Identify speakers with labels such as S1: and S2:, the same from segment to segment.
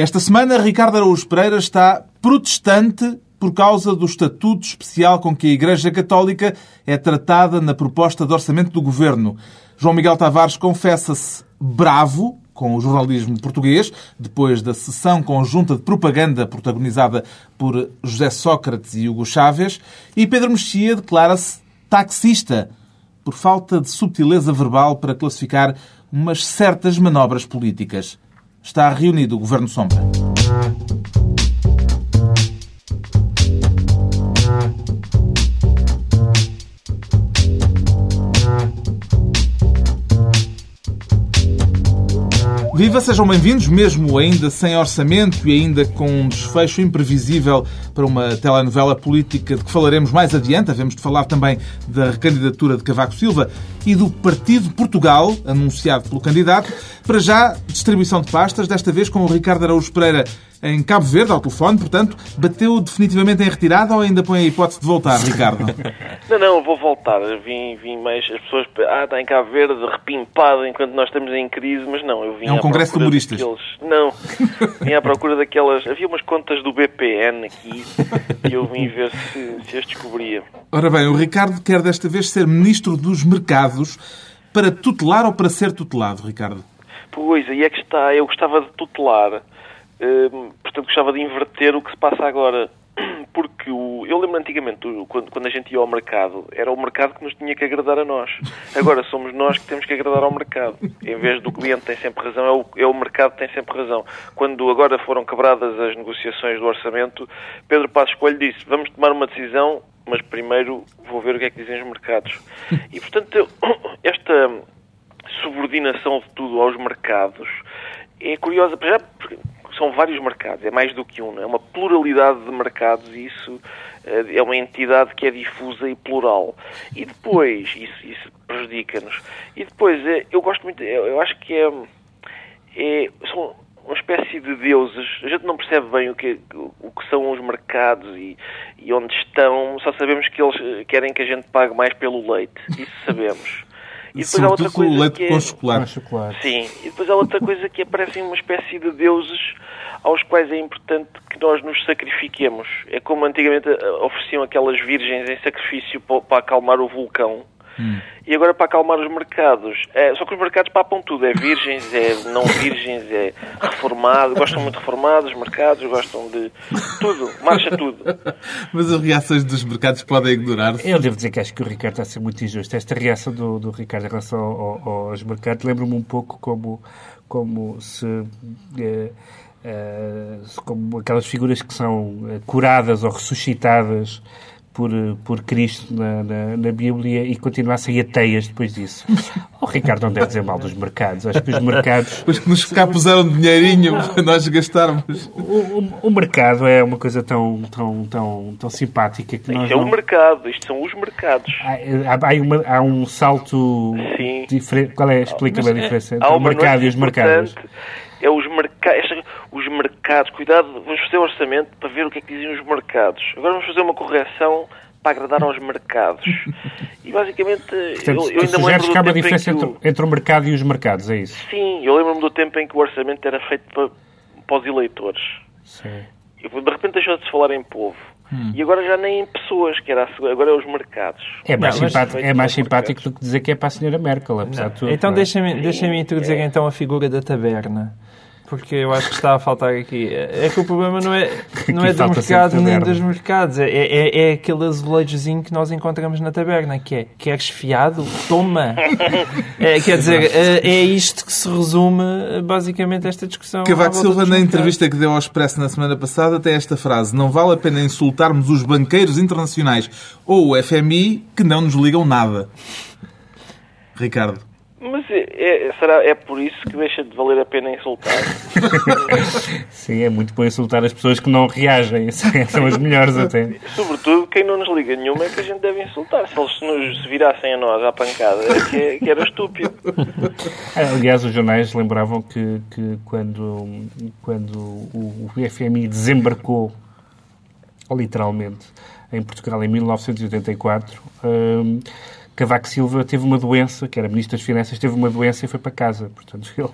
S1: Esta semana, Ricardo Araújo Pereira está protestante por causa do estatuto especial com que a Igreja Católica é tratada na proposta de orçamento do governo. João Miguel Tavares confessa-se bravo com o jornalismo português, depois da sessão conjunta de propaganda protagonizada por José Sócrates e Hugo Chávez, e Pedro Mexia declara-se taxista por falta de subtileza verbal para classificar umas certas manobras políticas está reunido o Governo Sombra. Viva, sejam bem-vindos, mesmo ainda sem orçamento e ainda com um desfecho imprevisível para uma telenovela política de que falaremos mais adiante. Havemos de falar também da recandidatura de Cavaco Silva e do Partido Portugal, anunciado pelo candidato. Para já, distribuição de pastas, desta vez com o Ricardo Araújo Pereira em Cabo Verde, ao telefone, portanto, bateu definitivamente em retirada ou ainda põe a hipótese de voltar, Ricardo?
S2: não, não, vou voltar. Vim, vim mais. As pessoas. Ah, está em Cabo Verde, repimpado enquanto nós estamos em crise, mas não, eu vim.
S1: É um congresso de humoristas.
S2: Daqueles... Não, vim à procura daquelas. Havia umas contas do BPN aqui e eu vim ver se, se as descobria.
S1: Ora bem, o Ricardo quer desta vez ser ministro dos mercados para tutelar ou para ser tutelado, Ricardo?
S2: Pois, aí é que está. Eu gostava de tutelar Hum, portanto, gostava de inverter o que se passa agora. Porque o, eu lembro antigamente, quando, quando a gente ia ao mercado, era o mercado que nos tinha que agradar a nós. Agora somos nós que temos que agradar ao mercado. Em vez do cliente tem sempre razão, é o, é o mercado que tem sempre razão. Quando agora foram quebradas as negociações do orçamento, Pedro Passos Coelho disse: vamos tomar uma decisão, mas primeiro vou ver o que é que dizem os mercados. E portanto, esta subordinação de tudo aos mercados é curiosa, já são vários mercados, é mais do que um, é uma pluralidade de mercados e isso eh, é uma entidade que é difusa e plural. E depois, isso, isso prejudica-nos. E depois, eh, eu gosto muito, eu acho que é, é, são uma espécie de deuses. A gente não percebe bem o que, o que são os mercados e, e onde estão, só sabemos que eles eh, querem que a gente pague mais pelo leite. Isso sabemos.
S1: E depois há outra coisa o leite que é... com chocolate.
S2: Sim, e depois há outra coisa que aparecem uma espécie de deuses aos quais é importante que nós nos sacrifiquemos. É como antigamente eh, ofereciam aquelas virgens em sacrifício para acalmar o vulcão. Hum. E agora para acalmar os mercados. É, só que os mercados papam tudo. É virgens, é não virgens, é reformado. Gostam muito de reformados, os mercados gostam de tudo. Marcha tudo.
S1: Mas as reações dos mercados podem ignorar-se.
S3: Eu devo dizer que acho que o Ricardo está a ser muito injusto. Esta reação do, do Ricardo em relação ao, aos mercados lembra-me um pouco como, como se... Eh, Uh, como aquelas figuras que são uh, curadas ou ressuscitadas por, por Cristo na, na, na, Bíblia e continuassem ateias depois disso. O Ricardo não deve dizer mal dos mercados. Acho que os mercados.
S1: Pois que nos cá puseram dinheirinho não. para nós gastarmos.
S3: O, o, o, mercado é uma coisa tão, tão, tão, tão simpática que nós.
S2: Isto é
S3: não...
S2: o mercado, isto são os mercados.
S3: Há, há, uma, há um salto diferente. Qual é? Explica-me a diferença entre o mercado e os mercados.
S2: É os mercados os mercados. Cuidado, vamos fazer o orçamento para ver o que é que dizem os mercados. Agora vamos fazer uma correção para agradar aos mercados. E basicamente,
S3: Portanto, eu, eu ainda lembro que há uma diferença entre, o... entre, o mercado e os mercados, é isso?
S2: Sim, eu lembro-me do tempo em que o orçamento era feito para, para os eleitores. Sim. E de repente deixou de se falar em povo. Hum. E agora já nem em pessoas, que era agora é os mercados.
S3: É mais, não, simpático, é mais simpático do que dizer que é para a senhora Merkel, apesar não. de tudo.
S4: Então deixa-me deixa introduzir é. então a figura da taberna porque eu acho que está a faltar aqui. É que o problema não é, não é dos mercados nem dos mercados, é, é, é aquele azulejozinho que nós encontramos na taberna, que é queres fiado? Toma! É, quer dizer, é, é isto que se resume basicamente esta discussão.
S1: Cavaco Silva, na entrevista que deu ao Expresso na semana passada, tem esta frase: Não vale a pena insultarmos os banqueiros internacionais ou o FMI que não nos ligam nada. Ricardo.
S2: Mas é, é, será, é por isso que deixa de valer a pena insultar?
S3: Sim, é muito bom insultar as pessoas que não reagem. São as melhores até.
S2: Sobretudo, quem não nos liga nenhuma é que a gente deve insultar. Se eles nos virassem a nós à pancada, é que, é, que era estúpido.
S3: Aliás, os jornais lembravam que, que quando, quando o, o FMI desembarcou, literalmente, em Portugal em 1984, hum, Cavaco Silva teve uma doença, que era Ministro das Finanças, teve uma doença e foi para casa. Portanto, ele,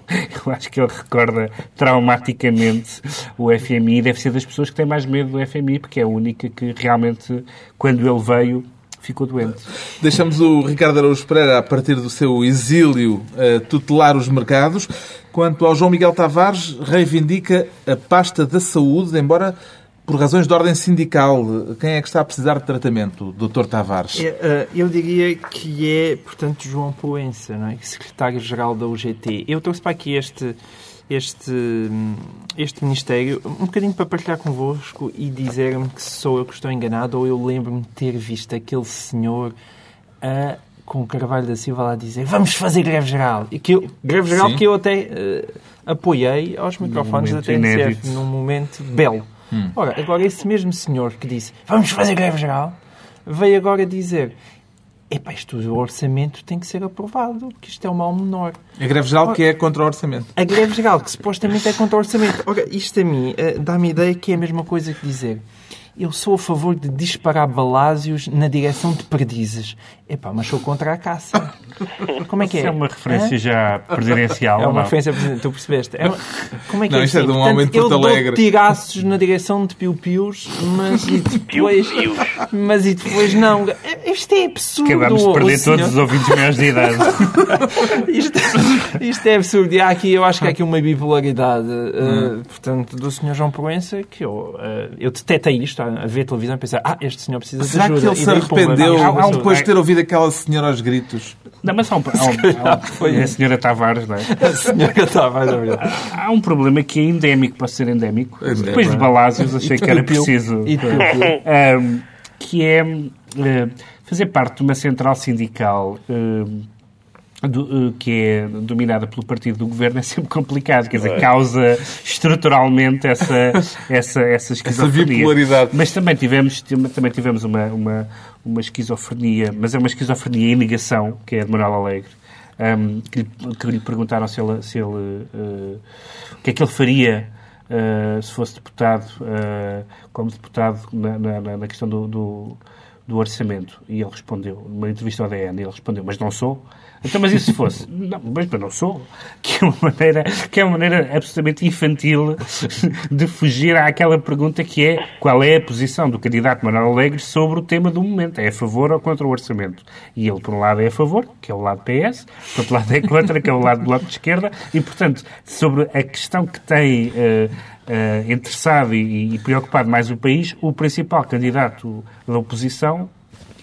S3: eu acho que ele recorda traumaticamente o FMI. Deve ser das pessoas que têm mais medo do FMI, porque é a única que realmente, quando ele veio, ficou doente.
S1: Deixamos o Ricardo Araújo Pereira, a partir do seu exílio, tutelar os mercados. Quanto ao João Miguel Tavares, reivindica a pasta da saúde, embora por razões de ordem sindical. Quem é que está a precisar de tratamento, Dr. Tavares?
S4: É, eh, eu diria que é, portanto, João Poença, não é? secretário-geral da UGT. Eu trouxe para aqui este, este, este Ministério um bocadinho para partilhar convosco e dizer-me que sou eu que estou enganado ou eu lembro-me de ter visto aquele senhor a com o Carvalho da Silva lá dizer vamos fazer greve geral. E que eu, greve geral Sim. que eu até uh, apoiei aos microfones da TNCF num momento belo. Hum. Ora, agora esse mesmo senhor que disse vamos fazer greve geral veio agora dizer Epá, isto o orçamento tem que ser aprovado, que isto é o mal menor.
S1: A greve geral Ora, que é contra o orçamento.
S4: A greve geral que supostamente é contra o orçamento. Ora, isto a mim uh, dá-me a ideia que é a mesma coisa que dizer eu sou a favor de disparar balásios na direção de perdizes. Epá, mas sou contra a caça.
S3: Como é que é? Isso é uma referência já presidencial.
S4: É uma referência presidencial, tu percebeste? É uma... Como é que
S1: não,
S4: é?
S1: Isto é de um Portanto, homem de Porto Alegre.
S4: Eu dou tiraços na direção de piu-pius, mas e depois... mas e depois não. Isto é absurdo.
S3: Acabamos de perder todos os ouvintes maiores de idade.
S4: isto, isto, é absurdo. E há aqui, eu acho que há aqui uma bipolaridade, hum. uh, portanto, do Sr. João Proença, que eu, uh, eu detetei isto a ver televisão e pensar, ah, este senhor precisa
S1: Será
S4: de
S1: ajuda. Será que ele se arrependeu há, há, depois de ter ouvido aquela senhora aos gritos?
S3: Não, mas há um, há um, foi a senhora Tavares, não é?
S4: A senhora Tavares, é verdade.
S3: Há um problema que é endémico, para ser endémico. É depois de Balásios achei que era preciso. um, que é uh, fazer parte de uma central sindical uh, do, eh, que é dominada pelo partido do governo é sempre complicado, quer dizer, é. causa estruturalmente essa, essa, essa esquizofrenia.
S1: Essa
S3: mas também tivemos, também tivemos uma, uma, uma esquizofrenia, mas é uma esquizofrenia em negação, que é de Manuel Alegre, um, que, lhe, que lhe perguntaram se ele, se ele uh, o que é que ele faria uh, se fosse deputado, uh, como deputado na, na, na questão do, do, do, orçamento. E ele respondeu, numa entrevista ao DN, ele respondeu, mas não sou. Então, mas e se fosse? Não, mas não sou. Que é uma maneira, que é uma maneira absolutamente infantil de fugir àquela pergunta que é qual é a posição do candidato Manuel Alegre sobre o tema do momento. É a favor ou contra o orçamento? E ele, por um lado, é a favor, que é o lado PS, por outro lado é contra, que é o lado do Bloco de Esquerda, e, portanto, sobre a questão que tem... Uh, Uh, interessado e, e, preocupado mais o país, o principal candidato da oposição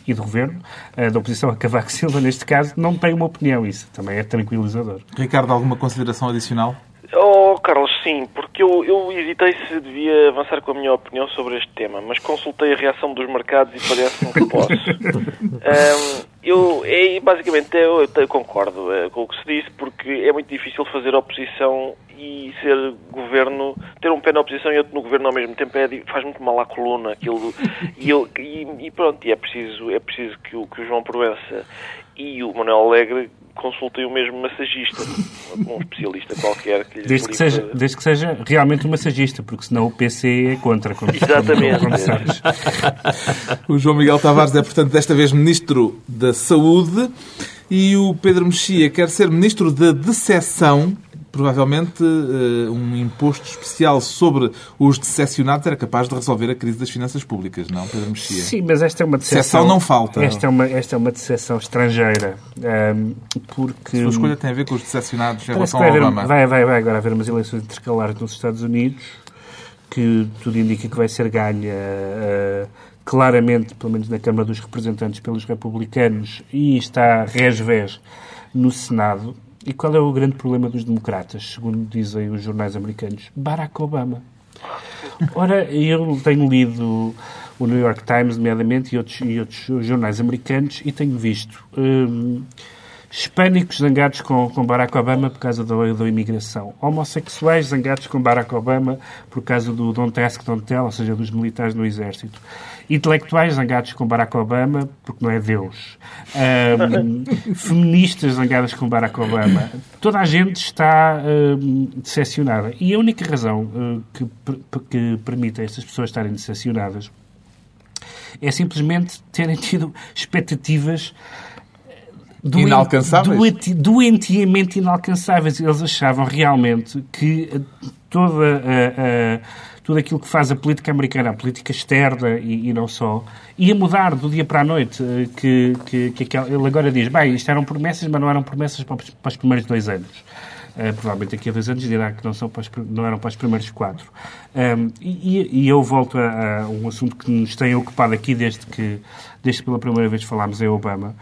S3: e do governo, eh, da oposição a Cavaco Silva, neste caso, não tem uma opinião. Isso também é tranquilizador.
S1: Ricardo, alguma consideração adicional?
S2: Oh, Carlos, sim, porque eu, eu hesitei se devia avançar com a minha opinião sobre este tema, mas consultei a reação dos mercados e parece-me que posso. um, eu, é, basicamente, eu, eu concordo é, com o que se disse, porque é muito difícil fazer oposição e ser governo, ter um pé na oposição e outro no governo ao mesmo tempo é, faz muito mal à coluna. Aquilo, e, e, e pronto, e é preciso, é preciso que, o, que o João Proença e o Manuel Alegre consultem o mesmo massagista, um especialista qualquer que lhes
S3: desde que, seja, desde que seja realmente um massagista, porque senão o PC é contra. Como,
S2: Exatamente. Como,
S1: como o João Miguel Tavares é, portanto, desta vez Ministro da Saúde e o Pedro Mexia quer ser Ministro da Decepção provavelmente uh, um imposto especial sobre os decepcionados era capaz de resolver a crise das finanças públicas, não, Pedro Mexia?
S3: Sim, mas esta é uma decepção...
S1: não falta.
S3: Esta é uma, esta é uma decepção estrangeira, porque... A
S1: sua escolha tem a ver com os decepcionados em relação ao haver, Obama.
S3: Vai, vai, vai agora haver umas eleições intercalares nos Estados Unidos, que tudo indica que vai ser ganha... Uh, claramente, pelo menos na Câmara dos Representantes, pelos republicanos e está res-vés no Senado. E qual é o grande problema dos democratas, segundo dizem os jornais americanos? Barack Obama. Ora, eu tenho lido o New York Times, nomeadamente, e outros, e outros jornais americanos, e tenho visto hum, hispânicos zangados com, com Barack Obama por causa da, da imigração, homossexuais zangados com Barack Obama por causa do Don't Ask, Don't Tell, ou seja, dos militares no exército intelectuais zangados com Barack Obama, porque não é Deus, um, feministas zangadas com Barack Obama. Toda a gente está um, decepcionada. E a única razão uh, que, que permite a estas pessoas estarem decepcionadas é simplesmente terem tido expectativas Doenti, inalcançáveis? Doentiamente inalcançáveis. Eles achavam realmente que toda a, a, tudo aquilo que faz a política americana, a política externa e, e não só, ia mudar do dia para a noite. Que, que, que ele agora diz, bem, isto eram promessas, mas não eram promessas para os, para os primeiros dois anos. Uh, provavelmente daqui a dois anos dirá que não, são os, não eram para os primeiros quatro. Um, e, e, eu volto a, a, um assunto que nos tem ocupado aqui desde que, desde que pela primeira vez falámos em Obama,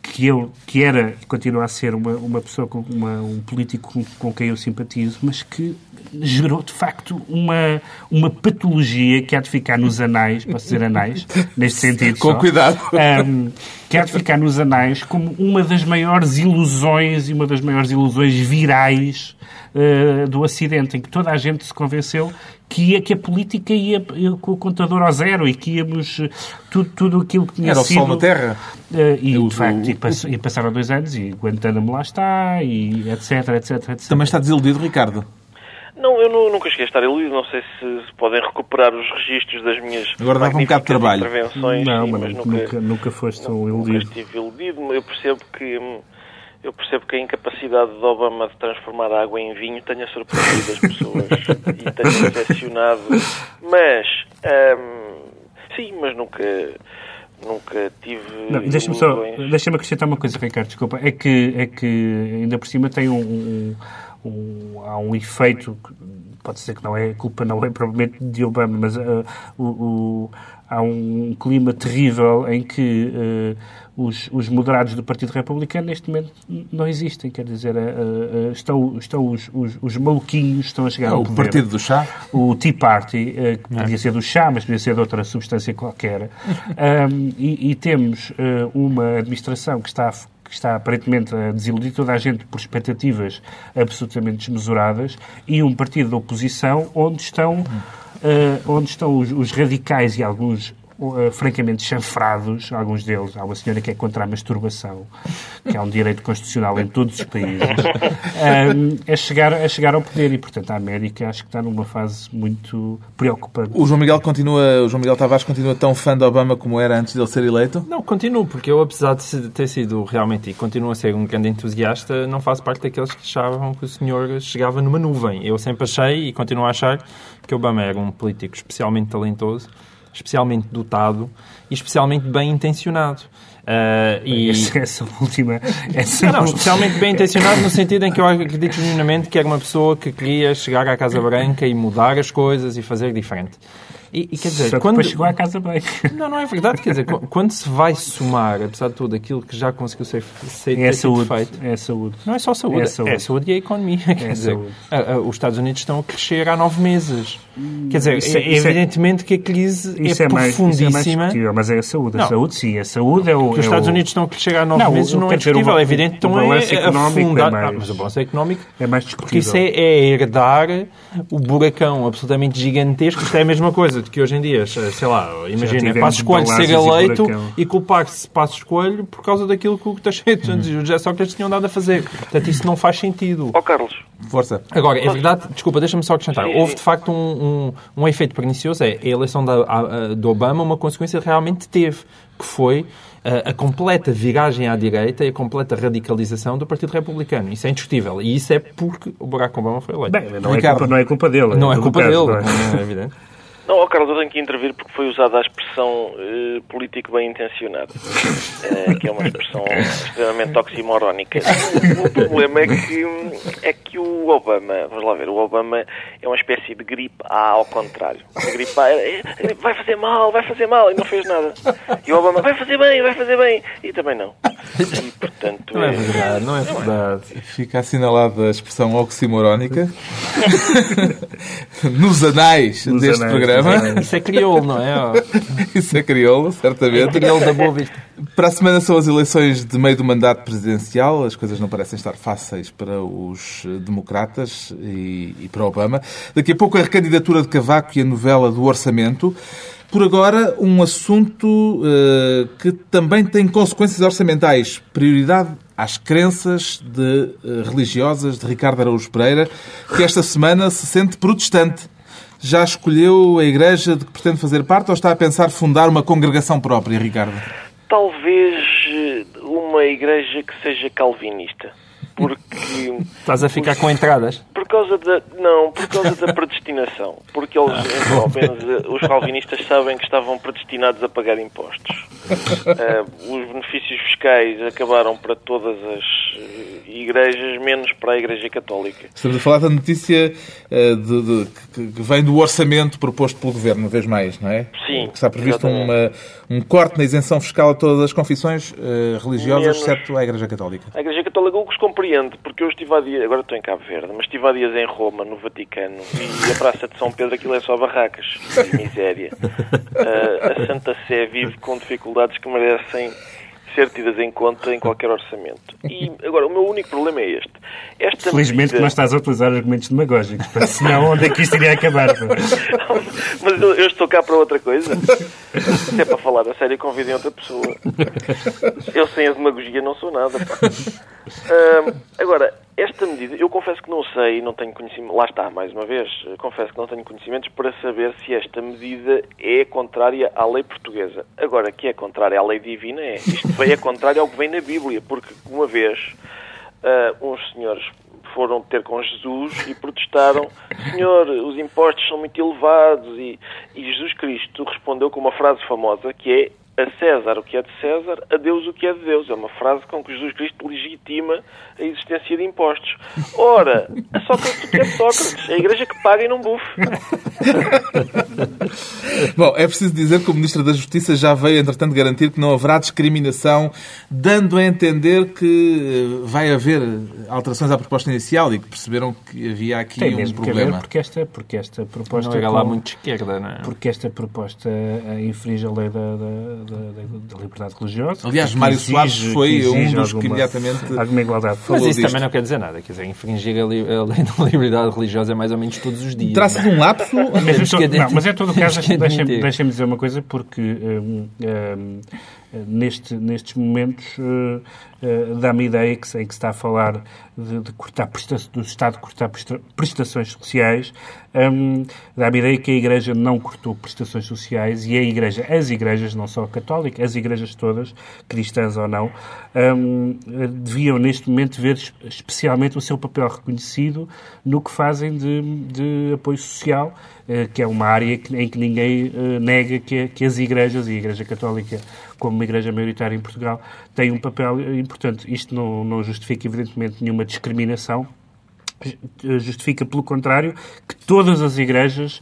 S3: que eu que era e continua a ser uma, uma pessoa com uma, um político com, com, quem eu simpatizo, mas que gerou de facto uma uma patologia que há de ficar nos anais, posso dizer anais, neste sentido.
S1: Com
S3: só,
S1: cuidado.
S3: Um, que há de ficar nos anais como uma das maiores ilusões e uma das maiores ilusões virais uh, do acidente, em que toda a gente se convenceu que, ia, que a política ia, ia, com o contador ao zero e que íamos eh, tudo, tudo aquilo que tinha
S1: Era
S3: sido...
S1: Era o sol na terra.
S3: Uh, e, Eu, de facto, o... e, passaram dois anos e Guantánamo lá está, e etc, etc, etc.
S1: Também está desiludido, Ricardo?
S2: Não, eu não, nunca cheguei a estar iludido. Não sei se, se, podem recuperar os registros das minhas
S1: Agora dava um bocado de trabalho.
S2: intervenções.
S3: Não,
S2: sim,
S3: mas, mas nunca, nunca, nunca foste um iludido.
S2: Nunca estive iludido. Eu percebo que eu percebo que a incapacidade de Obama de transformar a água em vinho tenha surpreendido as pessoas e tenha decepcionado. Mas, hum, sim, mas nunca, nunca tive.
S3: Deixa-me só, deixa-me acrescentar uma coisa, Ricardo, desculpa. É que, é que ainda por cima tem um, um, um há um efeito pode ser que não é culpa não é provavelmente de Obama, mas uh, o, o, há um clima terrível em que uh, os, os, moderados do Partido Republicano neste momento não existem, quer dizer, uh, uh, estão, estão os, os, os, maluquinhos estão a chegar ao
S1: o
S3: poder.
S1: Partido do chá?
S3: O Tea Party, que podia é. ser do chá, mas podia ser de outra substância qualquer. um, e, e, temos uma administração que está que está aparentemente a desiludir toda a gente por expectativas absolutamente desmesuradas, e um partido da oposição onde estão, uh, onde estão os, os radicais e alguns uh, francamente chanfrados, alguns deles. Há uma senhora que é contra a masturbação, que é um direito constitucional em todos os países, um, a, chegar, a chegar ao poder. E, portanto, a América acho que está numa fase muito preocupante.
S1: O João Miguel continua, o João Miguel Tavares continua tão fã de Obama como era antes dele ser eleito?
S4: Não, continuo, porque eu, apesar de ter sido realmente, e continuo a ser um grande entusiasta, não faço parte daqueles que achavam que o senhor chegava numa nuvem. Eu sempre achei, e continuo a achar, que Obama era um político especialmente talentoso especialmente dotado e especialmente bem intencionado.
S3: Uh, e... Essa, última. Essa
S4: não, não, especialmente bem intencionado no sentido em que eu acredito genuinamente que era uma pessoa que queria chegar à Casa Branca e mudar as coisas e fazer diferente.
S3: E, e, quer dizer, Só quando chegou à casa bem.
S4: Não, não é verdade. Quer dizer, quando se vai somar, apesar de tudo, aquilo que já conseguiu ser, ser
S3: é saúde, feito. É saúde.
S4: Não é só saúde, é saúde, é saúde e a economia. É quer dizer, a, a, os Estados Unidos estão a crescer há nove meses. Quer dizer, isso, é, é, isso evidentemente que a crise isso é, profundíssima. Mais, isso é
S3: mais mas é a saúde. A não. saúde, sim. A saúde é o.
S4: Que os Estados
S3: o...
S4: Unidos estão a crescer há nove não, meses não é discutível. É evidente que estão a afundar. Ah, mas o balanço económico
S3: é mais
S4: discutível. Porque isso é, herdar o buracão absolutamente gigantesco. Isto é a mesma coisa de que hoje em dia sei lá, imagina, Passos Coelho ser eleito e, e culpar-se Passos Coelho por causa daquilo que o Teixeira uhum. e o José Sócrates tinham dado a fazer. Portanto, isso não faz sentido.
S2: Ó oh, Carlos.
S1: Força.
S4: Agora, é verdade, desculpa, deixa-me só acrescentar. Houve, de facto, um, um, um efeito pernicioso. É, a eleição da, a, do Obama, uma consequência realmente teve, que foi a, a, completa viragem à direita e a completa radicalização do Partido Republicano. Isso é indiscutível. E isso é porque o Barack Obama foi eleito.
S3: Bem, não, é culpa, não é culpa dele.
S4: Não é, é culpa dele, não é? é evidente.
S2: Não, oh Carlos, eu tenho que intervir porque foi usada a expressão uh, político bem intencionado, uh, que é uma expressão extremamente oximorónica. O, problema é que, é que o Obama, vamos lá ver, o Obama é uma espécie de gripe A ao contrário. A gripe A é, é, vai fazer mal, vai fazer mal, e não fez nada. E o Obama vai fazer bem, vai fazer bem, e também não. E,
S4: portanto, não é, é verdade, não é verdade.
S1: Fica assinalada a expressão oximorónica nos anais Nos deste anais. programa programa.
S4: Isso é crioulo, não é?
S1: Isso é crioulo, certamente.
S4: É crioulo da Boa Vista.
S1: Para a semana são as eleições de meio do mandato presidencial. As coisas não parecem estar fáceis para os democratas e, e para Obama. Daqui a pouco a recandidatura de Cavaco e a novela do orçamento. Por agora, um assunto uh, que também tem consequências orçamentais. Prioridade às crenças de, uh, religiosas de Ricardo Araújo Pereira, que esta semana se sente protestante. Já escolheu a igreja de que pretende fazer parte ou está a pensar fundar uma congregação própria, Ricardo?
S2: Talvez eh, uma uma igreja que seja calvinista. Porque.
S4: Estás a ficar os, com entradas?
S2: Por causa da. Não, por causa da predestinação. Porque eles, ah. ao menos, eh, os calvinistas sabem que estavam predestinados a pagar impostos. Uh, os benefícios fiscais acabaram para todas as eh, igrejas, menos para a Igreja Católica.
S1: Estamos a falar da notícia uh, de, de, que, que vem do orçamento proposto pelo Governo, uma vez mais, não é?
S2: Sim.
S1: Que está previsto uma, um corte na isenção fiscal a todas as confissões uh, religiosas, exceto a Igreja Católica.
S2: A Igreja Católica, o que os compreende, porque eu estive há dias, agora estou em Cabo Verde, mas estive há dias em Roma, no Vaticano, e a Praça de São Pedro, aquilo é só barracas, de miséria. Uh, a Santa Sé vive com dificuldades que merecem ser tidas em conta em qualquer orçamento. E agora, o meu único problema é este.
S3: Esta Felizmente medida... não estás a utilizar argumentos demagógicos, senão onde é que isto iria acabar?
S2: Mas eu, estou cá para outra coisa. Se é para falar a sério, convidem outra pessoa. Eu sem a demagogia não sou nada. Agora, esta medida, eu confesso que não sei, não tenho conhecimento, lá está, mais uma vez, confesso que não tenho conhecimentos para saber se esta medida é contrária à lei portuguesa. Agora, que é contrária à lei divina, é. Isto vem é contrário ao que vem na Bíblia, porque uma vez uh, uns senhores foram ter com Jesus e protestaram: Senhor, os impostos são muito elevados. E, e Jesus Cristo respondeu com uma frase famosa que é a César o que é de César, a Deus o que é de Deus. É uma frase com que Jesus Cristo legitima a existência de impostos. Ora, a Sócrates o que é de Sócrates? É a igreja que paga e não bufe.
S1: Bom, é preciso dizer que o Ministro da Justiça já veio, entretanto, garantir que não haverá discriminação, dando a entender que eh, vai haver alterações à proposta inicial e que perceberam que havia aqui
S3: Tem
S1: um
S3: mesmo
S1: problema.
S3: Haver porque esta, porque esta proposta...
S4: Não é lá muito esquerda, não é?
S3: Porque esta proposta eh, infringe a lei da, da da, da, liberdade religiosa.
S1: Aliás, Mário Soares foi um dos alguma, que imediatamente
S3: alguma igualdade.
S4: Mas isso
S3: disto.
S4: também não quer dizer nada. Quer dizer, infringir a, li, a lei da liberdade religiosa é mais ou menos todos os dias.
S1: Trata-se de um lapso?
S3: Mas, não, mas é todo o caso, deixem-me deixem dizer uma coisa, porque um, um, neste, nestes momentos uh, uh, dá-me a ideia que, em que se está a falar de, de cortar do Estado cortar prestações sociais, um, dá-me ideia que a Igreja não cortou prestações sociais e a Igreja, as igrejas, não só a católica, as igrejas todas, cristãs ou não, um, deviam neste momento ver especialmente o seu papel reconhecido no que fazem de, de apoio social, uh, que é uma área em que ninguém nega que, que as igrejas, e a Igreja Católica como uma igreja maioritária em Portugal, tem um papel importante. Isto não, não justifica, evidentemente, nenhuma discriminação, justifica, pelo contrário, que todas as igrejas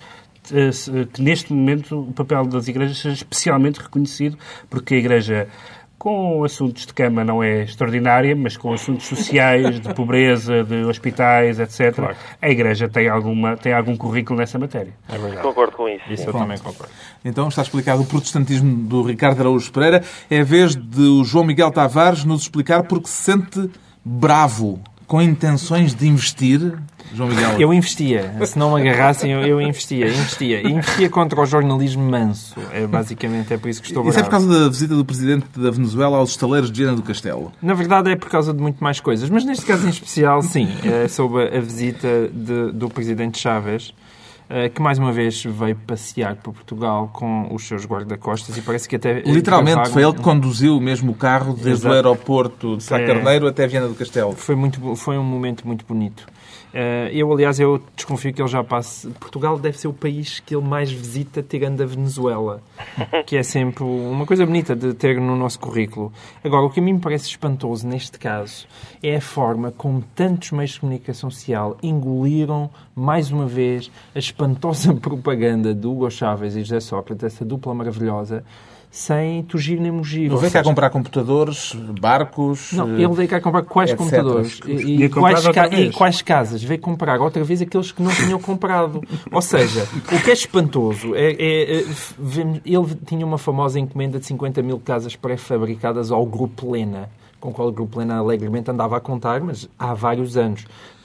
S3: eh, que neste momento o papel das igrejas seja especialmente reconhecido, porque a Igreja com assuntos de cama não é extraordinária, mas com assuntos sociais, de pobreza, de hospitais, etc., claro. a Igreja tem, alguma, tem algum currículo nessa matéria.
S2: É concordo com isso.
S4: Isso eu também concordo.
S1: Então está explicado o protestantismo do Ricardo Araújo Pereira. É a vez de o João Miguel Tavares nos explicar porque se sente bravo com intenções de investir João Miguel?
S4: Eu investia. Se não me agarrassem, eu, eu investia. Investia. E investia contra o jornalismo manso. É, basicamente é por isso que estou
S1: Isso é por causa da visita do presidente da Venezuela aos estaleiros de Viana do Castelo?
S4: Na verdade é por causa de muito mais coisas. Mas neste caso em especial, sim. É sobre a visita de, do presidente Chávez que mais uma vez veio passear por Portugal com os seus guarda-costas e parece que até...
S1: Literalmente, foi ele que conduziu mesmo o carro desde Exato. o aeroporto de Sá Carneiro até Viana do Castelo.
S4: Foi, muito, foi um momento muito bonito. Eh, eu, aliás, eu desconfio que ele já passe. Portugal deve ser o país que ele mais visita, tirando a Venezuela, que é sempre uma coisa bonita de ter no nosso currículo. Agora, o que a mim me parece espantoso neste caso é a forma como tantos meios de comunicação social engoliram, mais uma vez, a espantosa propaganda do Hugo Chávez e José Sócrates, essa dupla maravilhosa sem tugir nem mugir.
S1: Não veio cá comprar computadores, barcos...
S4: Não, ele veio cá comprar quais etc. computadores e, e, quais ca... e, quais casas. Veio comprar outra vez aqueles que não tinham comprado. Ou seja, o que é espantoso é, é, é, Ele tinha uma famosa encomenda de 50 mil casas pré-fabricadas ao Grupo Lena, com o qual o Grupo Lena alegremente andava a contar, mas há vários anos.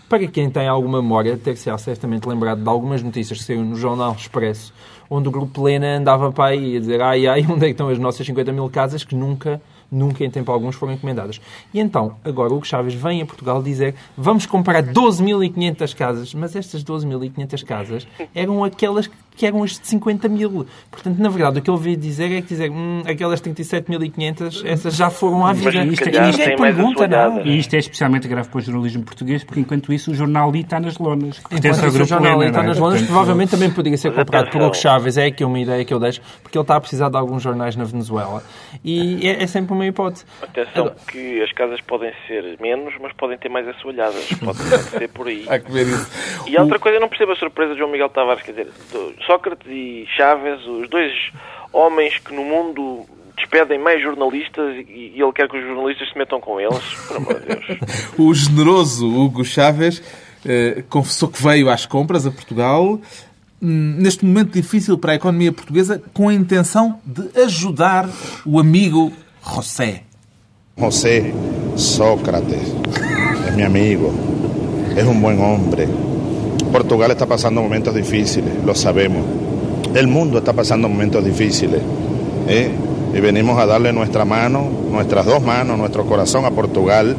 S4: Para quem tem alguma memória, ter-se certamente lembrado de algumas notícias que saíram no Jornal Expresso onde o Grupo Plena andava para aí a dizer ai, ai, onde é que estão as nossas 50 mil casas que nunca, nunca em tempo alguns foram encomendadas. E então, agora o Chaves vem a Portugal dizer vamos comprar 12.500 casas, mas estas 12.500 casas eram aquelas que eram as de 50 mil. Portanto, na verdade, o que ele veio dizer é que dizer hum, aquelas 37.500, essas já foram à vida.
S2: Mas,
S4: isto,
S2: calhar,
S4: ninguém pergunta nada.
S3: E isto é especialmente grave para o jornalismo português, porque enquanto isso o jornal ali está nas lonas.
S4: Enquanto o jornal ali está nas lonas, provavelmente também poderia ser comprado por Hugo Chávez. É aqui uma ideia que eu deixo, porque ele está a precisar de alguns jornais na Venezuela. E é, é sempre uma hipótese.
S2: Atenção que as casas podem ser menos, mas podem ter mais assoalhadas. Pode ser por aí.
S1: Há que ver isso.
S2: E outra coisa, eu não percebo a surpresa de João Miguel Tavares. Quer dizer, Sócrates e Chávez, os dois homens que no mundo despedem mais jornalistas e ele quer que os jornalistas se metam com eles. Por amor de Deus.
S1: o generoso Hugo Chávez eh, confessou que veio às compras a Portugal hum, neste momento difícil para a economia portuguesa com a intenção de ajudar o amigo José.
S5: José Sócrates é meu amigo, é um bom homem. Portugal está passando momentos difíceis, lo sabemos. El mundo está passando momentos difíceis. ¿eh? Y venimos a darle nuestra mano, nuestras dos manos, nuestro corazón a Portugal,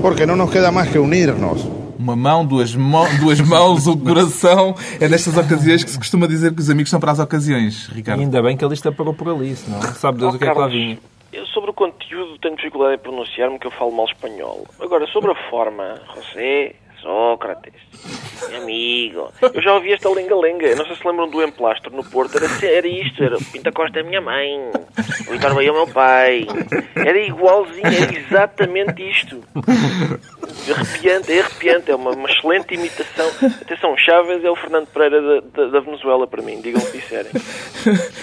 S5: porque no nos queda más que unirnos.
S1: Uma mão, duas, mão, duas mãos, um coração. É nestas ocasiões que se costuma dizer que os amigos são para as ocasiões, Ricardo.
S4: E ainda bem que a lista parou por ali, senão sabe Deus oh, o que é que lá vinha.
S2: Eu sobre o conteúdo tenho dificuldade em pronunciar-me que eu falo mal espanhol. Agora, sobre a forma, José, Sócrates, meu amigo. Eu já ouvi esta lenga-lenga. Não sei se lembram do emplastro no Porto. Era, era isto. Era Pinta Costa é minha mãe. O Vitor Bahia é meu pai. Era igualzinho. Era exatamente isto. Arrepiante. É arrepiante. É uma, uma excelente imitação. Atenção, Chaves é o Fernando Pereira da, da, da Venezuela para mim. Digam o que disserem.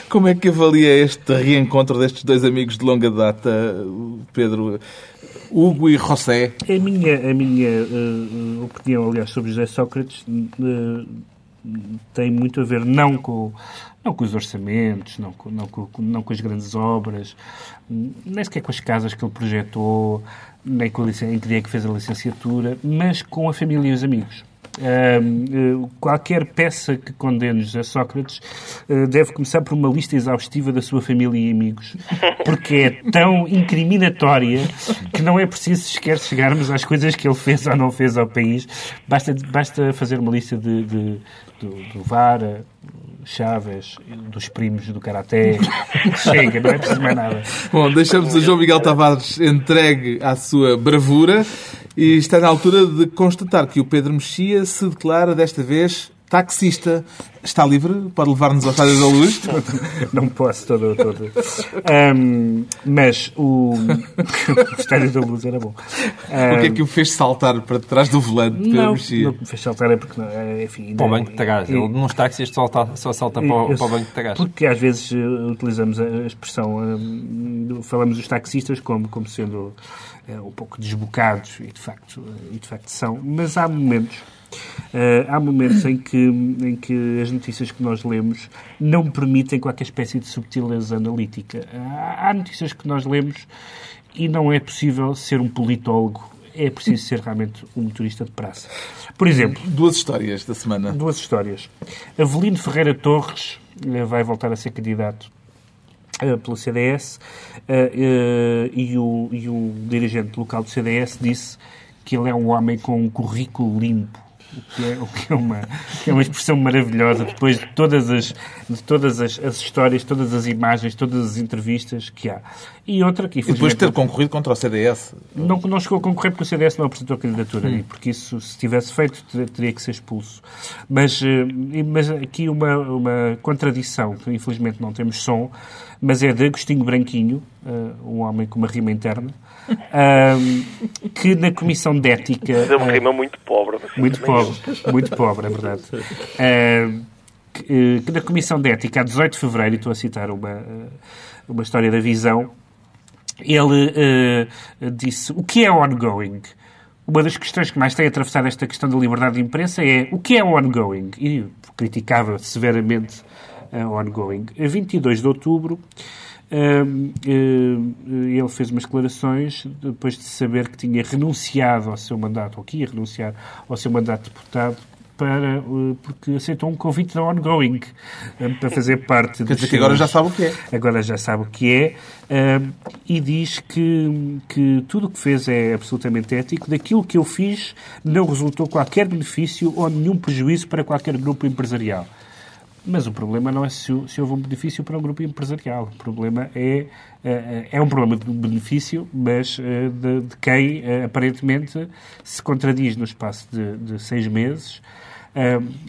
S1: Como é que avalia este reencontro destes dois amigos de longa data, Pedro? Hugo e José?
S3: A minha, a minha uh, opinião, aliás, sobre José Sócrates uh, tem muito a ver não com, não com os orçamentos, não com, não, com, não com as grandes obras, nem sequer com as casas que ele projetou, nem com a, em que dia que fez a licenciatura, mas com a família e os amigos. Uh, qualquer peça que condene José Sócrates uh, deve começar por uma lista exaustiva da sua família e amigos, porque é tão incriminatória que não é preciso sequer chegarmos às coisas que ele fez ou não fez ao país. Basta, basta fazer uma lista de, de do, do Vara, Chaves, dos primos do Karaté. Chega, não é preciso mais nada.
S1: Bom, deixamos o João Miguel Tavares entregue à sua bravura e está na altura de constatar que o Pedro Mexia se declara desta vez taxista. Está livre? Pode levar-nos ao Estádio da Luz?
S3: Não posso, todo. todo. Um, mas o... o Estádio da Luz era bom.
S1: Um... O que é que o fez saltar para trás do volante, Pedro
S3: não,
S1: Mexia?
S3: Não me fez saltar é porque, é, enfim...
S4: Para o banco de trás. Ele, nos táxis, só, salta, só salta para, o, para o banco de trás.
S3: Porque às vezes uh, utilizamos a expressão... Um, falamos dos taxistas como, como sendo uh, um pouco desbocados, e de, facto, e de facto são. Mas há momentos Uh, há momentos em que, em que as notícias que nós lemos não permitem qualquer espécie de subtileza analítica. Uh, há notícias que nós lemos e não é possível ser um politólogo, é preciso ser realmente um motorista de praça. Por exemplo...
S1: Duas histórias da semana.
S3: Duas histórias. Avelino Ferreira Torres vai voltar a ser candidato pelo CDS e, o, e o dirigente local do CDS disse que ele é um homem com um currículo limpo que é, o que é, uma, que é uma expressão maravilhosa depois de todas, as, de todas as, as, histórias, todas as imagens, todas as entrevistas que há.
S1: E outra que, E depois de ter concorrido contra o CDS?
S3: Não, não chegou a concorrer porque o CDS não apresentou a candidatura hum. e porque isso, se tivesse feito, teria que ser expulso. Mas, eh, mas aqui uma, uma contradição, que infelizmente não temos som, mas é de Agostinho Branquinho, uh, um homem com uma rima interna, uh, que na Comissão de Ética...
S2: É uma rima muito pobre.
S3: Muito pobre, muito pobre, é verdade. Uh, que, que, na Comissão de Ética, a 18 de Fevereiro, e estou a citar uma, uma história da visão, ele disse o que é ongoing? Uma das questões que mais tem atravessado esta questão da liberdade de imprensa é o que é ongoing? E criticava severamente ongoing. A 22 de outubro, ele fez umas declarações depois de saber que tinha renunciado ao seu mandato, ou que ia renunciar ao seu mandato de deputado, para, eh, porque aceitou um convite da Ongoing para fazer parte...
S1: Quer dizer que agora já sabe o que é.
S3: Agora já sabe o que é e diz que, que tudo o que fez é absolutamente ético. Daquilo que eu fiz não resultou qualquer benefício ou nenhum prejuízo para qualquer grupo empresarial. Mas o problema não é se, se houve um benefício para um grupo empresarial. O problema é, é, é um problema de benefício, mas de, de quem aparentemente se contradiz no espaço de, de seis meses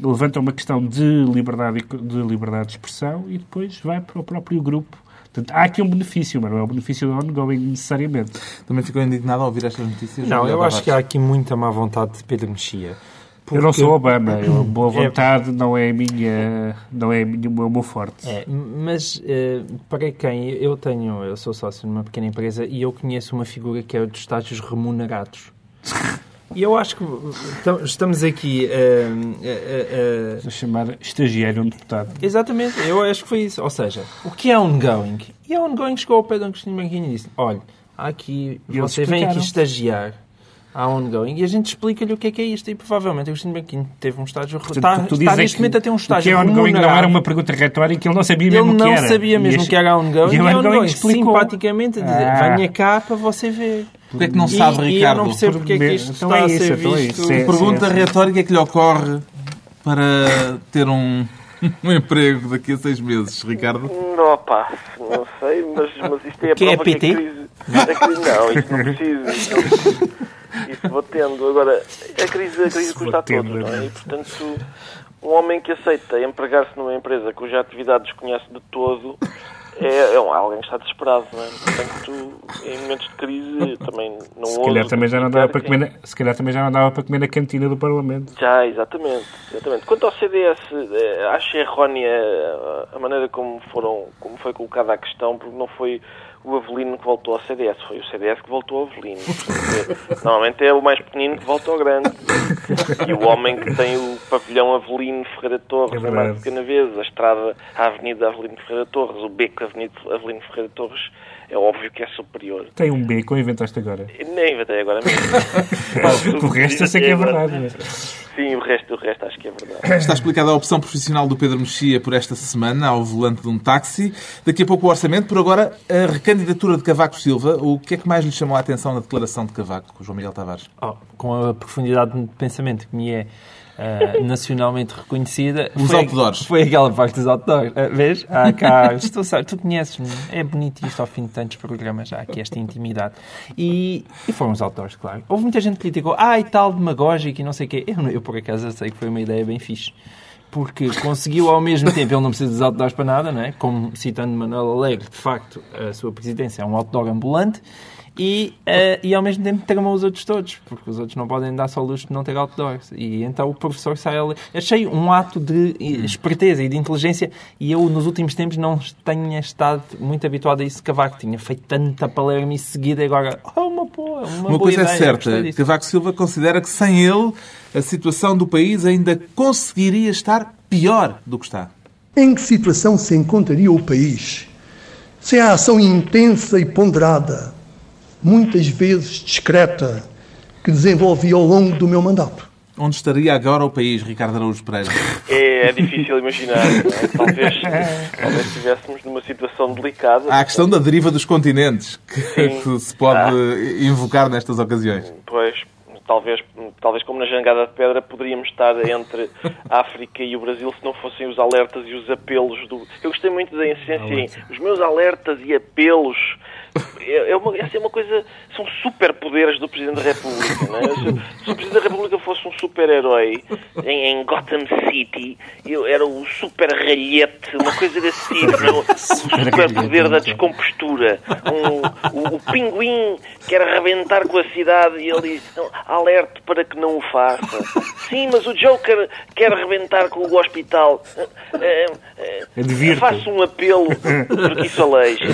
S3: levanta uma questão de liberdade, de liberdade de expressão e depois vai para o próprio grupo. Portanto, há aqui um benefício, mas não é um benefício ongoing necessariamente.
S1: Também ficou indignado ao ouvir estas notícias?
S4: Não, eu acho que há aqui muita má vontade de Pedro Mexia.
S3: Porque... Eu não sou Obama, eu, a boa é. vontade é... não é a minha, não é o meu forte.
S4: É, mas uh, para quem eu tenho, eu sou sócio numa pequena empresa e eu conheço uma figura que é o dos estágios remunerados. E eu acho que estamos aqui
S3: a, a, a, a chamar estagiário um deputado.
S4: Exatamente, eu acho que foi isso. Ou seja, o que é ongoing? E a ongoing chegou ao pé de um Cristina Banquinho e disse: olha, aqui, você vem aqui estagiar a ongoing e a gente explica-lhe o que é que é isto. E provavelmente o Agostinho Banquinho teve um estágio. Portanto, está, tu está neste momento a ter um estágio.
S3: O que é ongoing não era uma pergunta retórica, ele não sabia mesmo o que era.
S4: Ele não sabia mesmo o que era ongoing. E, e ongoing simpaticamente a dizer: ah. venha cá para você ver.
S1: Porquê é que não sabe,
S4: e,
S1: Ricardo?
S4: E eu não percebo porque é que isto então está é isso, a ser então visto. É
S1: isso. Pergunta retórica que lhe ocorre para ter um, um emprego daqui a seis meses, Ricardo?
S2: Não, pá, não sei, mas, mas isto é a que é prova é PT? que a crise... A crise não, isto não precisa. Isso vou tendo. Agora, a crise, a crise custa a todos, não é? E, portanto, um homem que aceita empregar-se numa empresa cuja atividade desconhece de todo é, é alguém que está desesperado, não é? Portanto, em momentos de crise também não
S3: se calhar também já não dava para comer na, Se calhar também já não dava para comer na cantina do Parlamento.
S2: Já, exatamente. exatamente. Quanto ao CDS, eh, acho errónea a maneira como, foram, como foi colocada a questão, porque não foi o Avelino que voltou ao CDS, foi o CDS que voltou ao Avelino. Normalmente é o mais pequenino que volta ao grande. E o homem que tem o pavilhão Avelino Ferreira Torres, é mais pequena vez, a estrada, a Avenida Avelino Ferreira Torres, o beco Avenida Avelino Ferreira Torres, é óbvio que é superior.
S3: Tem um beco ou inventaste agora?
S2: Nem inventei agora mesmo.
S3: o resto eu sei que é verdade. Mas...
S2: Sim, o resto, o resto acho que é verdade.
S1: Está explicada a opção profissional do Pedro Mexia por esta semana ao volante de um táxi. Daqui a pouco o orçamento. Por agora, a recandidatura de Cavaco Silva. O que é que mais lhe chamou a atenção na declaração de Cavaco, João Miguel Tavares?
S4: Oh, com a profundidade de pensamento que me é uh, nacionalmente reconhecida.
S1: Os
S4: foi,
S1: outdoors.
S4: Foi aquela parte dos outdoors. Uh, vês? Há cá, tu, tu conheces-me. É bonito isto ao fim de tantos programas. Há aqui esta intimidade. E, e foram os outdoors, claro. Houve muita gente que criticou. Ah, e tal, demagógico e não sei o quê. Eu, eu, por acaso, sei que foi uma ideia bem fixe porque conseguiu ao mesmo tempo, ele não precisa dos outdoors para nada, não é? como citando Manuel Alegre, de facto, a sua presidência é um outdoor ambulante, e, uh, e ao mesmo tempo tramou os outros todos, porque os outros não podem dar só luxo de não ter outdoors. E então o professor sai ali. Achei um ato de esperteza e de inteligência, e eu nos últimos tempos não tenho estado muito habituado a isso. Cavaco tinha feito tanta palerma e seguida, e agora, oh, uma boa, uma,
S1: uma
S4: boa
S1: coisa
S4: é
S1: ideia, é certa: Cavaco Silva considera que sem ele a situação do país ainda conseguiria estar pior do que está.
S6: Em que situação se encontraria o país sem a ação intensa e ponderada muitas vezes discreta, que desenvolvi ao longo do meu mandato.
S1: Onde estaria agora o país, Ricardo Araújo Pereira?
S2: É, é difícil imaginar. É? Talvez, talvez estivéssemos numa situação delicada.
S1: Há a questão da deriva dos continentes, que, que se pode ah. invocar nestas ocasiões.
S2: Pois, talvez, talvez como na jangada de pedra, poderíamos estar entre a África e o Brasil se não fossem os alertas e os apelos do... Eu gostei muito da insistência em os meus alertas e apelos é, é uma, essa é uma coisa. São superpoderes do Presidente da República. Não é? se, se, o Presidente da República fosse um super-herói em, em, Gotham City, eu era o super ralhete, uma coisa desse tipo. Não? O superpoder da descompostura. Um, o, o, pinguim quer arrebentar com a cidade e ele diz: alerte para que não o faça. Sim, mas o Joker quer arrebentar com o hospital. É, é, é, faça um apelo porque isso aleija.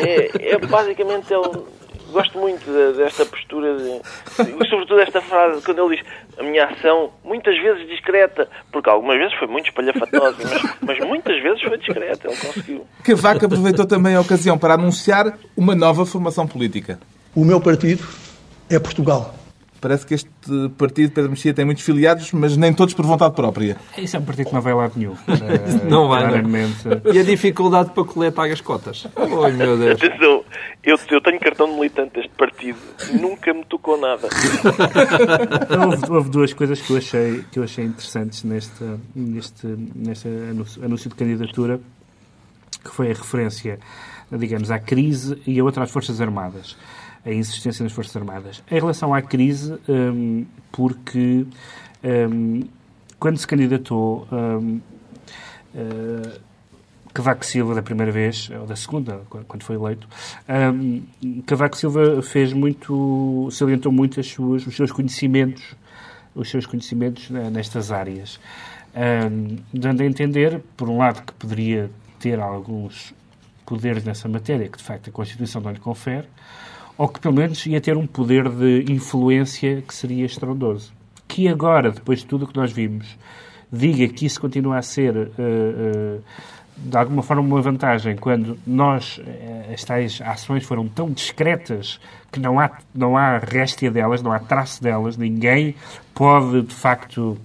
S2: É, é basicamente eu gosto muito desta postura, de, sobretudo desta frase, quando ele diz a minha ação, muitas vezes discreta, porque algumas vezes foi muito espalhafatosa, mas, mas muitas vezes foi discreta, ele conseguiu.
S1: Cavaco aproveitou também a ocasião para anunciar uma nova formação política.
S6: O meu partido é Portugal.
S1: Parece que este partido, Pedro Mexia, tem muitos filiados, mas nem todos por vontade própria.
S3: Isso é um partido que não vai lá nenhum.
S4: não vai, não. E a dificuldade para coletar as cotas? Oh, meu Deus.
S2: Atenção, eu, eu tenho cartão de militante deste partido. Nunca me tocou nada.
S3: houve, houve, duas coisas que eu achei, que eu achei interessantes neste, neste, neste anúncio, anúncio de candidatura, que foi a referência, digamos, à crise e a outra às Forças Armadas a insistência nas Forças Armadas. Em relação à crise, um, porque um, quando se candidatou um, uh, Cavaco Silva da primeira vez, ou da segunda, quando foi eleito, um, Cavaco Silva fez muito, salientou muito as suas, os seus conhecimentos, os seus conhecimentos nestas áreas, um, dando a entender, por um lado, que poderia ter alguns poderes nessa matéria que de facto a Constituição não lhe confere, ou que pelo menos ia ter um poder de influência que seria estrondoso. Que agora, depois de tudo o que nós vimos, diga que isso continua a ser, uh, uh, de alguma forma, uma vantagem, quando nós, uh, as tais ações foram tão discretas que não há, não há réstia delas, não há traço delas, ninguém pode, de facto,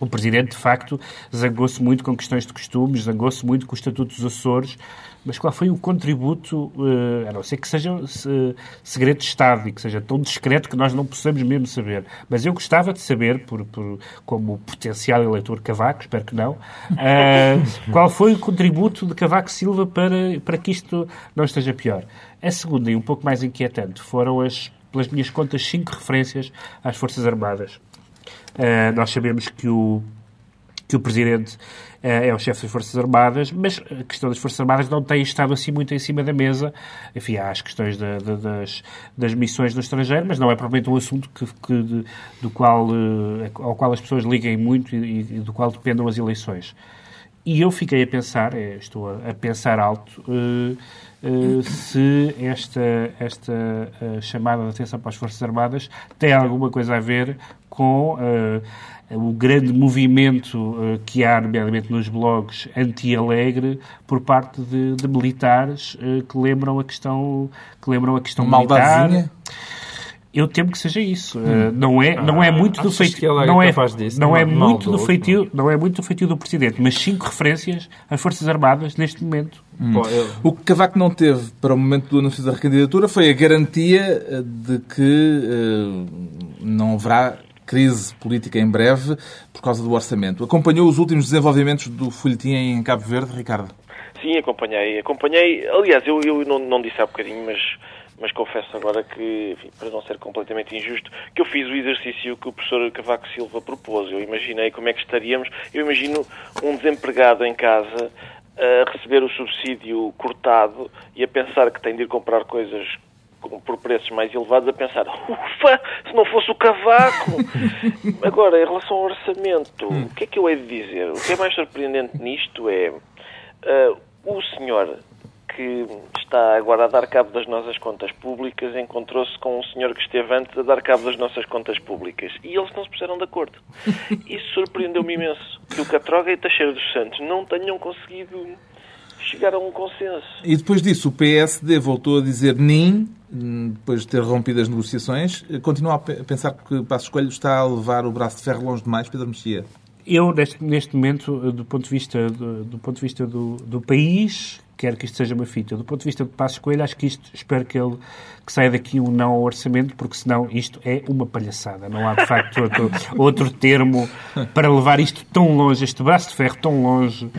S3: o Presidente, de facto, zangou-se muito com questões de costumes, zangou-se muito com o Estatuto dos Açores, mas qual foi o contributo, uh, a não ser que seja uh, segredo de Estado e que seja tão discreto que nós não possamos mesmo saber. Mas eu gostava de saber, por, por como potencial eleitor Cavaco, espero que não, uh, qual foi o contributo de Cavaco Silva para, para que isto não esteja pior. A segunda, e um pouco mais inquietante, foram as, pelas minhas contas, cinco referências às Forças Armadas. Uh, nós sabemos que o, que o Presidente é o chefe das Forças Armadas, mas a questão das Forças Armadas não tem estado assim muito em cima da mesa. Enfim, há as questões de, de, das, das missões no estrangeiro, mas não é propriamente um assunto que, que de, do qual, uh, ao qual as pessoas liguem muito e, e, do qual dependam as eleições. E eu fiquei a pensar, estou a, a pensar alto, Uh, se esta, esta uh, chamada de atenção para as Forças Armadas tem alguma coisa a ver com uh, o grande movimento que há, nomeadamente nos blogs anti-alegre, por parte de, de militares que lembram a questão, que lembram a questão militar. Eu temo que seja isso. Hum. Uh, não é, não é ah, muito do feitio, é não é, disso, não, é muito do feitio, não é muito do feitio do presidente, mas cinco referências às Forças Armadas neste momento.
S1: Hum. Bom, eu... O que Cavaco não teve para o momento do anúncio da recandidatura foi a garantia eh, de que uh, não haverá crise política em breve por causa do orçamento. Acompanhou os últimos desenvolvimentos do folhetim em Cabo Verde, Ricardo?
S2: Sim, acompanhei. Acompanhei. Aliás, eu, eu não, não disse há bocadinho, mas mas confesso agora que, enfim, para não ser completamente injusto, que eu fiz o exercício que o professor Cavaco Silva propôs. Eu imaginei como é que estaríamos. Eu imagino um desempregado em casa a receber o subsídio cortado e a pensar que tem de ir comprar coisas por preços mais elevados, a pensar, ufa, se não fosse o Cavaco! Agora, em relação ao orçamento, o que é que eu hei de dizer? O que é mais surpreendente nisto é uh, o senhor que está agora a dar cabo das nossas contas públicas encontrou-se com um senhor que esteve antes a dar cabo das nossas contas públicas e eles não se puseram de acordo. Isso surpreendeu-me imenso, que o Catroga e Teixeira dos Santos não tenham conseguido chegar a um consenso.
S1: E depois disso o PSD voltou a dizer NIM, depois de ter rompido as negociações, continua a pensar que Passos Coelho está a levar o braço de ferro longe demais, Pedro Mexia?
S3: Eu, neste, neste momento, do ponto de vista do, do ponto de vista do, do país, quero que isto seja uma fita. Do ponto de vista de Passos Coelho, acho que isto, espero que ele que saia daqui um não ao orçamento, porque senão isto é uma palhaçada. Não há, de facto, outro, outro termo para levar isto tão longe, este braço de ferro tão longe,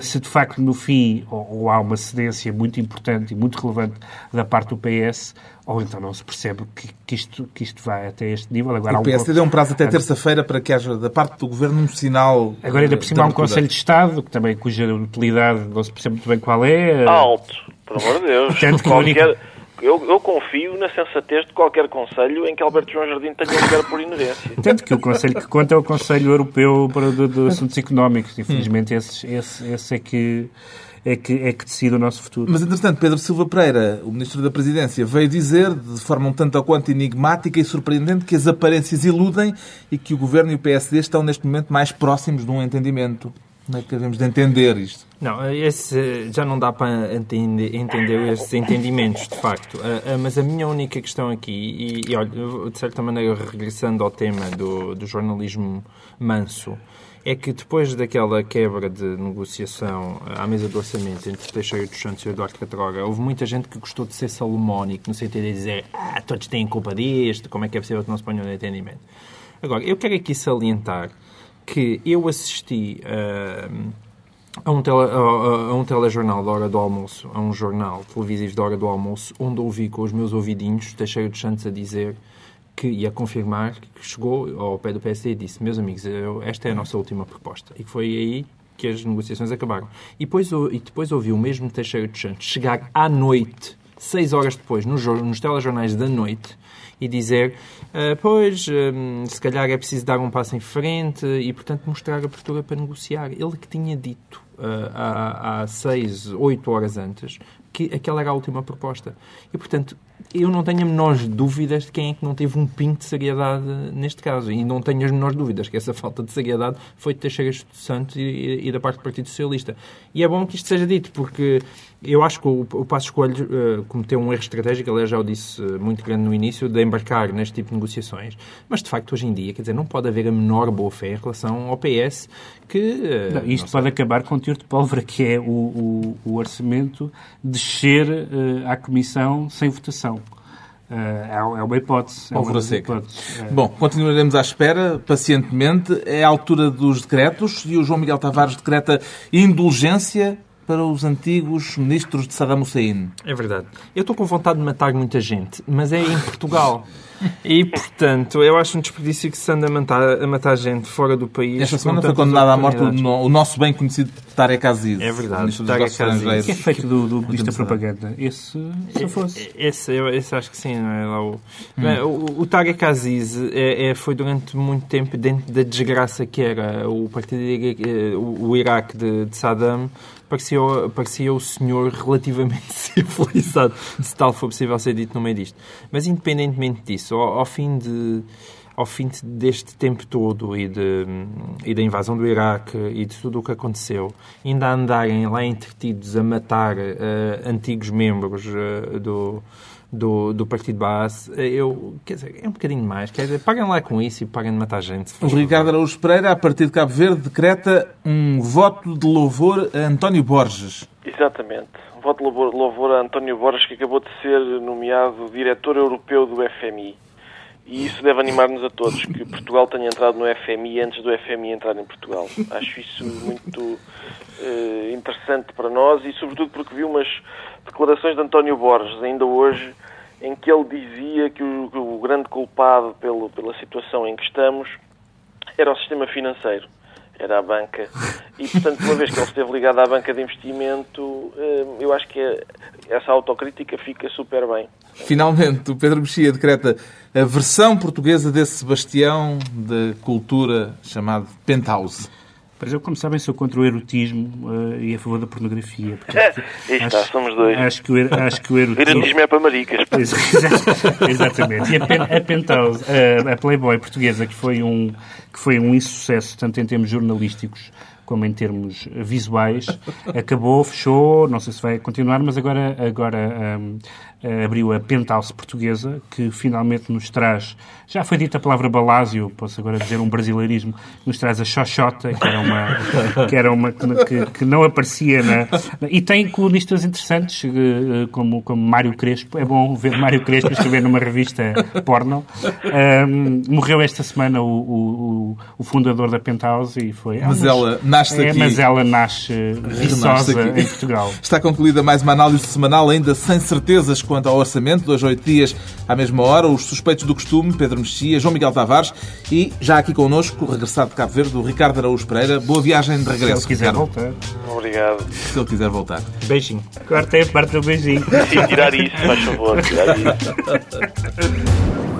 S3: se de facto no fim ou, ou, há uma cedência muito importante e muito relevante da parte do PS, ou então não se percebe que, que, isto, que isto vai até este nível. Agora,
S1: o PSD um... deu um prazo até terça-feira para que haja da parte do Governo um sinal...
S3: Agora ainda por cima há um Conselho de Estado, que também, cuja utilidade não se percebe muito bem qual é.
S2: Alto, por amor de Deus. Tanto que qualquer... único... Eu, eu, confio na sensatez de qualquer Conselho em que Alberto João Jardim tenha lugar por inerência.
S3: Tanto que o Conselho que conta é o Conselho Europeu para de, de Assuntos Económicos. Infelizmente, esse, esse, esse é que é que, é que decide o nosso futuro.
S1: Mas, entretanto, Pedro Silva Pereira, o Ministro da Presidência, veio dizer, de forma um tanto ou quanto enigmática e surpreendente, que as aparências iludem e que o Governo e o PSD estão, neste momento, mais próximos de um entendimento. Como é que devemos de entender isto?
S4: Não, esse, já não dá para entender, entender esses entendimentos, de facto. Uh, uh, mas a minha única questão aqui, e, e olha, de certa maneira, regressando ao tema do, do jornalismo manso, é que depois daquela quebra de negociação à mesa do orçamento entre Teixeira dos Santos e Eduardo Catroga, houve muita gente que gostou de ser salomónico, no sentido de dizer ah, todos têm culpa disto, como é que é possível que não se ponham no entendimento. Agora, eu quero aqui salientar que eu assisti uh, a, um tele, a, a, um telejornal da hora do almoço, a um jornal televisivo da hora do almoço, onde ouvi com os meus ouvidinhos Teixeira dos Santos a dizer que ia confirmar que chegou ao pé do PSD e disse: Meus amigos, eu, esta é a nossa última proposta. E foi aí que as negociações acabaram. E depois, e depois ouvi o mesmo Teixeira dos Santos chegar à noite, seis horas depois, nos, nos telejornais da noite, e dizer: uh, Pois, um, se calhar é preciso dar um passo em frente e, portanto, mostrar abertura para negociar. Ele que tinha dito há, há seis, oito horas antes que aquela era a última proposta. E, portanto, eu não tenho a menores dúvidas de quem é que não teve um pinto de seriedade neste caso. E não tenho as menores dúvidas que essa falta de seriedade foi de Teixeira Santos e, e, da parte do Partido Socialista. E é bom que isto seja dito, porque eu acho que o, o Passo Escolho uh, cometeu um erro estratégico, aliás, já o disse uh, muito grande no início, de embarcar neste tipo de negociações. Mas, de facto, hoje em dia, quer dizer, não pode haver a menor boa-fé em relação ao PS que... Uh,
S3: não, isto não pode acabar com tiro de pólvora, que é o, o, o orçamento descer à Comissão sem votação. É, é uma hipótese.
S1: É uma hipótese. É. Bom, continuaremos à espera, pacientemente. É a altura dos decretos e o João Miguel Tavares decreta indulgência para os antigos ministros de Saddam Hussein.
S4: É verdade. Eu estou com vontade de matar muita gente, mas é em Portugal. E, portanto, eu acho um desperdício que se anda a matar, a matar gente fora do país.
S1: Esta semana foi condenado à morte o, nosso bem conhecido Tarek Aziz.
S4: É verdade. Tarek
S3: Aziz. que é feito do, do Ministro da Propaganda? Esse, se fosse.
S4: Esse, esse acho que sim. Não é? Lá o, hum. o, o Tarek Aziz é, é, foi durante muito tempo dentro da desgraça que era o partido o, o Iraque de, de Saddam parecia, parecia o senhor relativamente civilizado, se tal for possível ser dito no meio disto. Mas independentemente disso, ao, ao fim de ao fim deste tempo todo e, de, e da invasão do Iraque e de tudo o que aconteceu, ainda andarem lá entretidos a matar uh, antigos membros uh, do, do, do Partido Base, eu, quer dizer, é um bocadinho mais. Quer dizer, paguem lá com isso e paguem de matar gente.
S1: O Ricardo Araújo Pereira, a partir de Cabo Verde, decreta um voto de louvor a António Borges.
S2: Exatamente. Voto de louvor a António Borges, que acabou de ser nomeado diretor europeu do FMI. E isso deve animar-nos a todos, que Portugal tenha entrado no FMI antes do FMI entrar em Portugal. Acho isso muito uh, interessante para nós e, sobretudo, porque vi umas declarações de António Borges, ainda hoje, em que ele dizia que o, o grande culpado pelo, pela situação em que estamos era o sistema financeiro era a banca. E, portanto, uma vez que ele esteve ligado à banca de investimento, eh, eu acho que essa autocrítica fica super bem.
S1: Finalmente, o Pedro Mexia decreta a versão portuguesa desse Sebastião da cultura chamado Penthouse.
S3: Mas eu, como sabem, sou contra o erotismo uh, e a favor da pornografia.
S2: Porque, é, acho, está, somos dois.
S3: Acho que o, acho que o erotismo...
S2: erotismo é para maricas.
S3: Exatamente. E a, a Penthouse, a, a Playboy portuguesa, que foi um, que foi um insucesso, tanto em termos jornalísticos como em termos visuais, acabou, fechou, não sei se vai continuar, mas agora, agora um, abriu a Penthouse portuguesa, que finalmente nos traz, já foi dita a palavra balásio, posso agora dizer um brasileirismo, nos traz a xoxota, que era uma, que, era uma que, que não aparecia na... E tem colunistas interessantes, eh, como, como Mário Crespo, é bom ver Mário Crespo escrever numa revista porno. Um, morreu esta semana o, o, o, fundador da Penthouse e foi...
S1: Ah, mas, mas ela nasce é, aqui.
S3: Mas ela nasce viçosa em Portugal.
S1: Está concluída mais uma análise semanal, ainda sem certezas quanto ao orçamento, dois, oito dias à mesma hora, os suspeitos do costume, Pedro Mexia, João Miguel Tavares e já aqui connosco, regressado de Cabo Verde, o Ricardo Araújo Pereira. Boa viagem de regresso.
S3: Se ele quiser
S1: Ricardo.
S3: voltar.
S2: Obrigado.
S1: Se ele quiser voltar.
S3: Beijinho. Corta aí a parte do beijinho.
S2: Sim, tirar isso, faz favor, tirar isso.